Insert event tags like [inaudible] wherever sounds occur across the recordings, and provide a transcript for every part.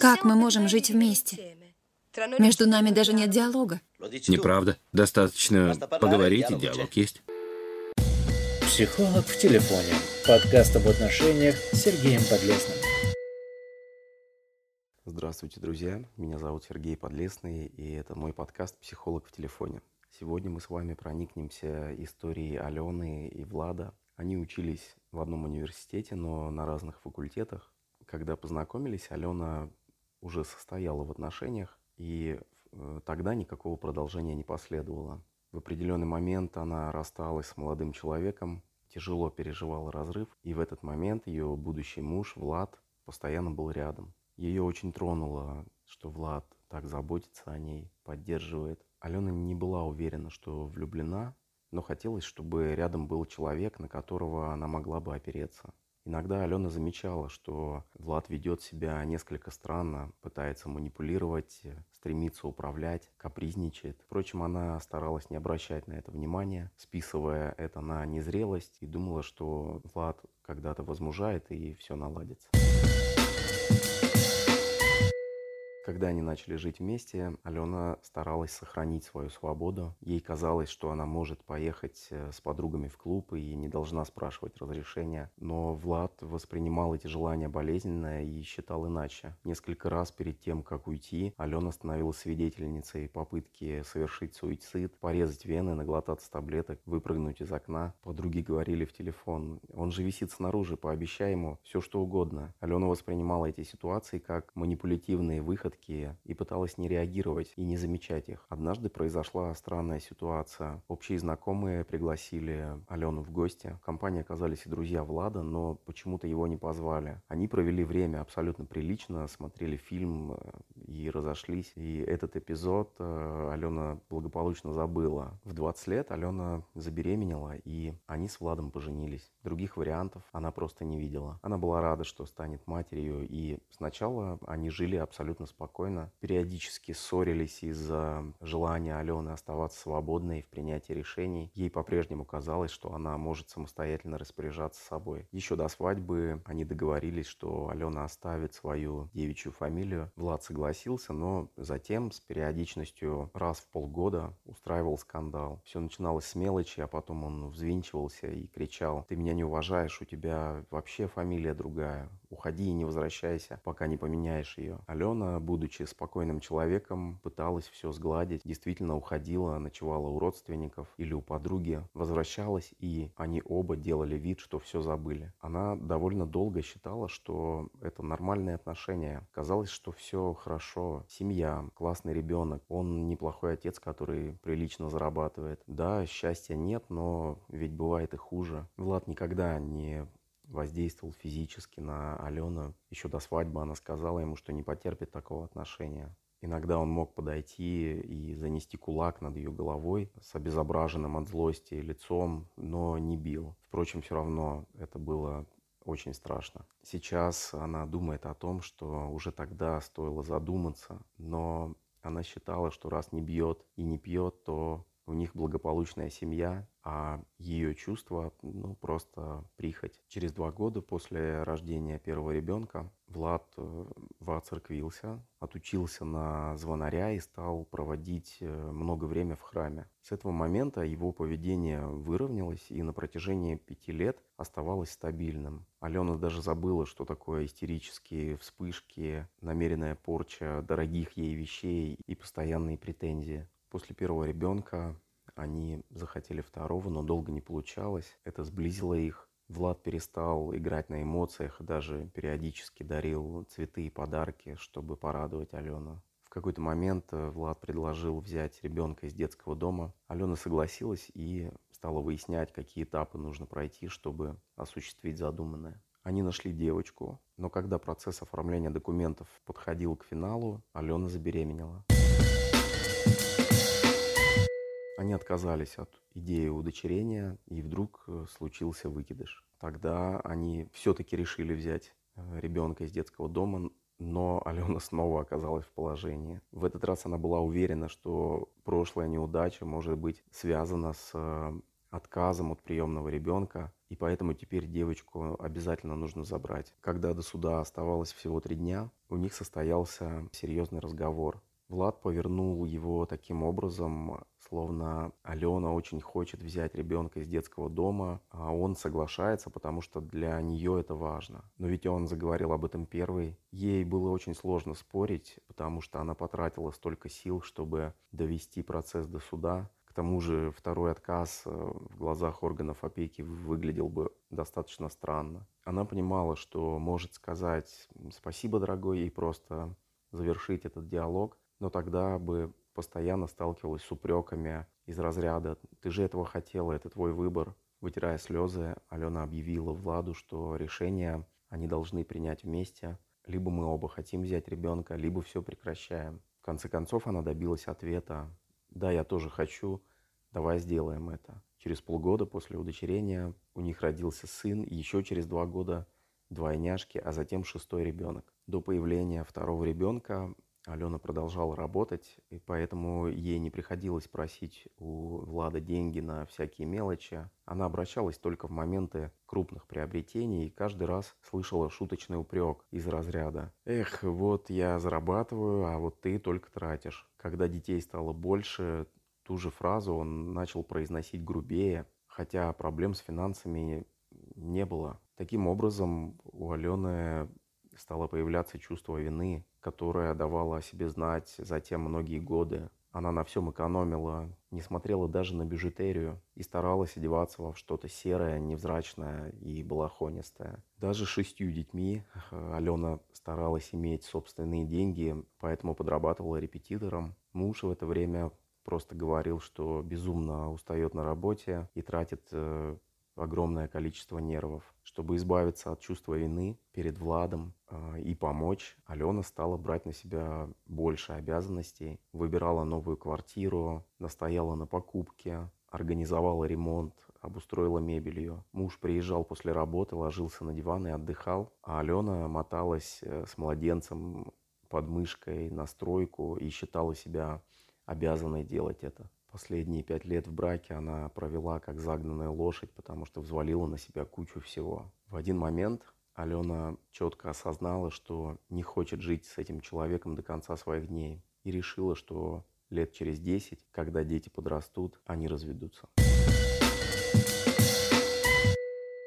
Как мы можем жить вместе? Между нами даже нет диалога. Неправда. Достаточно поговорить, и диалог есть. Психолог в телефоне. Подкаст об отношениях с Сергеем Подлесным. Здравствуйте, друзья. Меня зовут Сергей Подлесный, и это мой подкаст «Психолог в телефоне». Сегодня мы с вами проникнемся историей Алены и Влада. Они учились в одном университете, но на разных факультетах. Когда познакомились, Алена уже состояла в отношениях, и э, тогда никакого продолжения не последовало. В определенный момент она рассталась с молодым человеком, тяжело переживала разрыв, и в этот момент ее будущий муж Влад постоянно был рядом. Ее очень тронуло, что Влад так заботится о ней, поддерживает. Алена не была уверена, что влюблена, но хотелось, чтобы рядом был человек, на которого она могла бы опереться. Иногда Алена замечала, что Влад ведет себя несколько странно, пытается манипулировать, стремится управлять, капризничает. Впрочем, она старалась не обращать на это внимания, списывая это на незрелость и думала, что Влад когда-то возмужает и все наладится. Когда они начали жить вместе, Алена старалась сохранить свою свободу. Ей казалось, что она может поехать э, с подругами в клуб и не должна спрашивать разрешения. Но Влад воспринимал эти желания болезненно и считал иначе. Несколько раз перед тем, как уйти, Алена становилась свидетельницей попытки совершить суицид, порезать вены, наглотаться таблеток, выпрыгнуть из окна. Подруги говорили в телефон, он же висит снаружи, пообещай ему все что угодно. Алена воспринимала эти ситуации как манипулятивные выходы выходки и пыталась не реагировать и не замечать их. Однажды произошла странная ситуация. Общие знакомые пригласили Алену в гости. В компании оказались и друзья Влада, но почему-то его не позвали. Они провели время абсолютно прилично, смотрели фильм э, и разошлись. И этот эпизод э, Алена благополучно забыла. В 20 лет Алена забеременела, и они с Владом поженились. Других вариантов она просто не видела. Она была рада, что станет матерью, и сначала они жили абсолютно спокойно спокойно. Периодически ссорились из-за желания Алены оставаться свободной в принятии решений. Ей по-прежнему казалось, что она может самостоятельно распоряжаться собой. Еще до свадьбы они договорились, что Алена оставит свою девичью фамилию. Влад согласился, но затем с периодичностью раз в полгода устраивал скандал. Все начиналось с мелочи, а потом он взвинчивался и кричал, ты меня не уважаешь, у тебя вообще фамилия другая, уходи и не возвращайся, пока не поменяешь ее. Алена, будучи спокойным человеком, пыталась все сгладить, действительно уходила, ночевала у родственников или у подруги, возвращалась, и они оба делали вид, что все забыли. Она довольно долго считала, что это нормальные отношения. Казалось, что все хорошо, семья, классный ребенок, он неплохой отец, который прилично зарабатывает. Да, счастья нет, но ведь бывает и хуже. Влад никогда не воздействовал физически на Алену. Еще до свадьбы она сказала ему, что не потерпит такого отношения. Иногда он мог подойти и занести кулак над ее головой с обезображенным от злости лицом, но не бил. Впрочем, все равно это было очень страшно. Сейчас она думает о том, что уже тогда стоило задуматься, но она считала, что раз не бьет и не пьет, то у них благополучная семья, а ее чувства, ну, просто прихоть. Через два года после рождения первого ребенка Влад э, воцерквился, отучился на звонаря и стал проводить э, много время в храме. С этого момента его поведение выровнялось и на протяжении пяти лет оставалось стабильным. Алена даже забыла, что такое истерические вспышки, намеренная порча дорогих ей вещей и постоянные претензии. После первого ребенка они захотели второго, но долго не получалось. Это сблизило их. Влад перестал играть на эмоциях, даже периодически дарил цветы и подарки, чтобы порадовать Алену. В какой-то момент э, Влад предложил взять ребенка из детского дома. Алена согласилась и стала выяснять, какие этапы нужно пройти, чтобы осуществить задуманное. Они нашли девочку, но когда процесс оформления документов подходил к финалу, Алена забеременела. Они отказались от идеи удочерения, и вдруг э, случился выкидыш. Тогда они все-таки решили взять э, ребенка из детского дома, но Алена [laughs] снова оказалась в положении. В этот раз она была уверена, что прошлая неудача может быть связана с э, отказом от приемного ребенка, и поэтому теперь девочку обязательно нужно забрать. Когда до суда оставалось всего три дня, у них состоялся серьезный разговор. Влад повернул его таким образом, словно Алена очень хочет взять ребенка из детского дома, а он соглашается, потому что для нее это важно. Но ведь он заговорил об этом первый. Ей было очень сложно спорить, потому что она потратила столько сил, чтобы довести процесс до суда. К тому же второй отказ э, в глазах органов опеки выглядел бы достаточно странно. Она понимала, что может сказать «спасибо, дорогой», и просто завершить этот диалог, но тогда бы постоянно сталкивалась с упреками из разряда «ты же этого хотела, это твой выбор». Вытирая слезы, Алена объявила Владу, что решение они должны принять вместе. Либо мы оба хотим взять ребенка, либо все прекращаем. В конце концов она добилась ответа «да, я тоже хочу, давай сделаем это». Через полгода после удочерения у них родился сын, еще через два года двойняшки, а затем шестой ребенок. До появления второго ребенка Алена продолжала работать, и поэтому ей не приходилось просить у Влада деньги на всякие мелочи. Она обращалась только в моменты крупных приобретений и каждый раз слышала шуточный упрек из разряда «Эх, вот я зарабатываю, а вот ты только тратишь». Когда детей стало больше, ту же фразу он начал произносить грубее, хотя проблем с финансами не было. Таким образом, у Алены стало появляться чувство вины, которое давало о себе знать затем многие годы. Она на всем экономила, не смотрела даже на бижутерию и старалась одеваться во что-то серое, невзрачное и балахонистое. Даже шестью детьми э, Алена старалась иметь собственные деньги, поэтому подрабатывала репетитором. Муж в это время просто говорил, что безумно устает на работе и тратит э, огромное количество нервов. Чтобы избавиться от чувства вины перед Владом э, и помочь, Алена стала брать на себя больше обязанностей, выбирала новую квартиру, настояла на покупке, организовала ремонт, обустроила мебель ее. Муж приезжал после работы, ложился на диван и отдыхал, а Алена моталась э, с младенцем под мышкой на стройку и считала себя обязанной делать это. Последние пять лет в браке она провела как загнанная лошадь, потому что взвалила на себя кучу всего. В один момент Алена четко осознала, что не хочет жить с этим человеком до конца своих дней. И решила, что лет через десять, когда дети подрастут, они разведутся.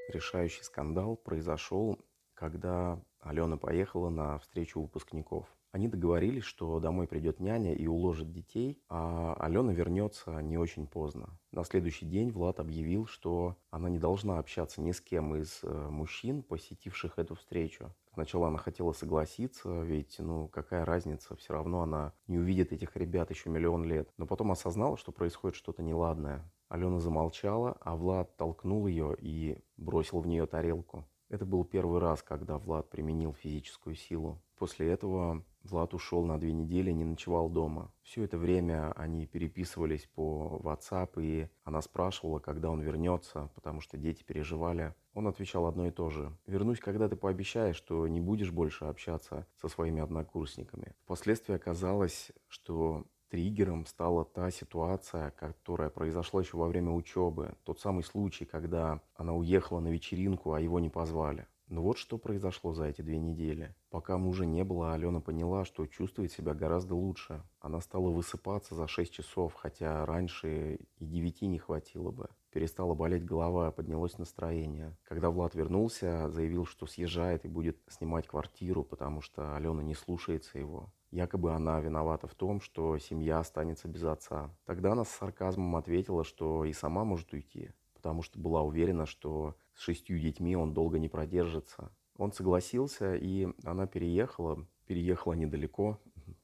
Решающий скандал произошел, когда Алена поехала на встречу выпускников. Они договорились, что домой придет няня и уложит детей, а Алена вернется не очень поздно. На следующий день Влад объявил, что она не должна общаться ни с кем из э, мужчин, посетивших эту встречу. Сначала она хотела согласиться, ведь, ну, какая разница, все равно она не увидит этих ребят еще миллион лет. Но потом осознала, что происходит что-то неладное. Алена замолчала, а Влад толкнул ее и бросил в нее тарелку. Это был первый раз, когда Влад применил физическую силу. После этого Влад ушел на две недели, не ночевал дома. Все это время они переписывались по WhatsApp, и она спрашивала, когда он вернется, потому что дети переживали. Он отвечал одно и то же. «Вернусь, когда ты пообещаешь, что не будешь больше общаться со своими однокурсниками». Впоследствии оказалось, что триггером стала та ситуация, которая произошла еще во время учебы. Тот самый случай, когда она уехала на вечеринку, а его не позвали. Но вот что произошло за эти две недели. Пока мужа не было, Алена поняла, что чувствует себя гораздо лучше. Она стала высыпаться за 6 часов, хотя раньше и 9 не хватило бы. Перестала болеть голова, поднялось настроение. Когда Влад вернулся, заявил, что съезжает и будет снимать квартиру, потому что Алена не слушается его. Якобы она виновата в том, что семья останется без отца. Тогда она с сарказмом ответила, что и сама может уйти, потому что была уверена, что с шестью детьми он долго не продержится. Он согласился, и она переехала. Переехала недалеко,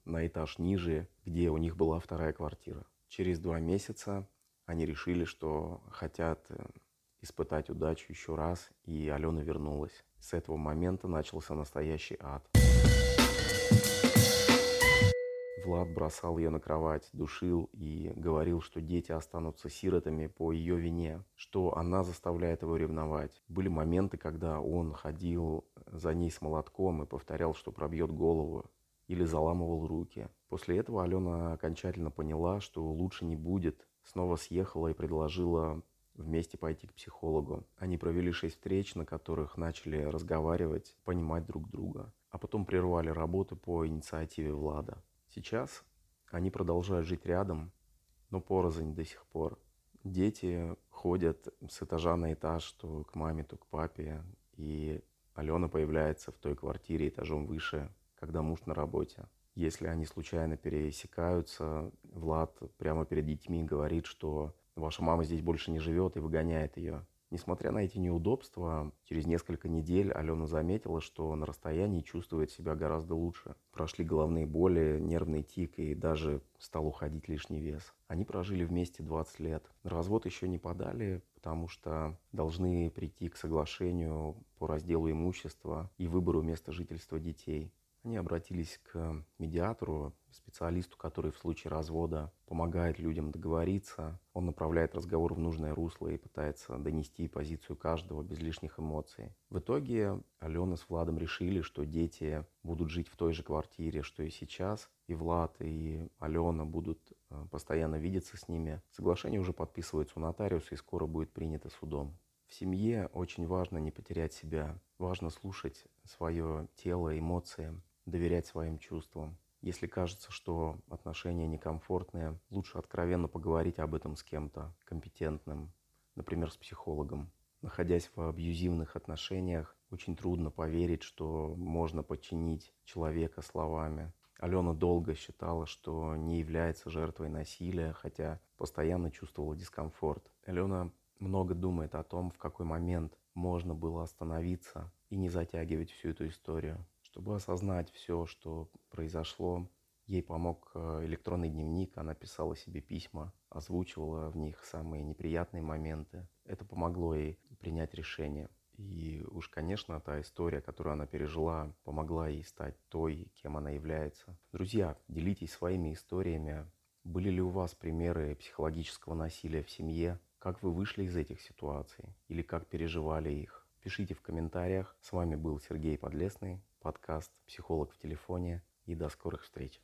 на этаж ниже, где у них была вторая квартира. Через два месяца они решили, что хотят э, испытать удачу еще раз, и Алена вернулась. С этого момента начался настоящий ад. Влад бросал ее на кровать, душил и говорил, что дети останутся сиротами по ее вине, что она заставляет его ревновать. Были моменты, когда он ходил за ней с молотком и повторял, что пробьет голову или заламывал руки. После этого Алена окончательно поняла, что лучше не будет, снова съехала и предложила вместе пойти к психологу. Они провели шесть встреч, на которых начали разговаривать, понимать друг друга, а потом прервали работы по инициативе Влада. Сейчас они продолжают жить рядом, но порознь до сих пор. Дети ходят с этажа на этаж, то к маме, то к папе, и Алена появляется в той квартире этажом выше, когда муж на работе. Если они случайно пересекаются, Влад прямо перед детьми говорит, что ваша мама здесь больше не живет и выгоняет ее. Несмотря на эти неудобства, через несколько недель Алена заметила, что на расстоянии чувствует себя гораздо лучше. Прошли головные боли, нервный тик и даже стал уходить лишний вес. Они прожили вместе 20 лет. Развод еще не подали, потому что должны прийти к соглашению по разделу имущества и выбору места жительства детей. Они обратились к медиатору, специалисту, который в случае развода помогает людям договориться. Он направляет разговор в нужное русло и пытается донести позицию каждого без лишних эмоций. В итоге Алена с Владом решили, что дети будут жить в той же квартире, что и сейчас. И Влад, и Алена будут э, постоянно видеться с ними. Соглашение уже подписывается у нотариуса и скоро будет принято судом. В семье очень важно не потерять себя. Важно слушать свое тело, эмоции, доверять своим чувствам. Если кажется, что отношения некомфортные, лучше откровенно поговорить об этом с кем-то компетентным, например, с психологом. Находясь в абьюзивных отношениях, очень трудно поверить, что можно подчинить человека словами. Алена долго считала, что не является жертвой насилия, хотя постоянно чувствовала дискомфорт. Алена много думает о том, в какой момент можно было остановиться и не затягивать всю эту историю. Чтобы осознать все, что произошло, ей помог э, электронный дневник, она писала себе письма, озвучивала в них самые неприятные моменты. Это помогло ей принять решение. И уж, конечно, та история, которую она пережила, помогла ей стать той, кем она является. Друзья, делитесь своими историями. Были ли у вас примеры психологического насилия в семье? Как вы вышли из этих ситуаций? Или как переживали их? Пишите в комментариях. С вами был Сергей Подлесный подкаст «Психолог в телефоне» и до скорых встреч.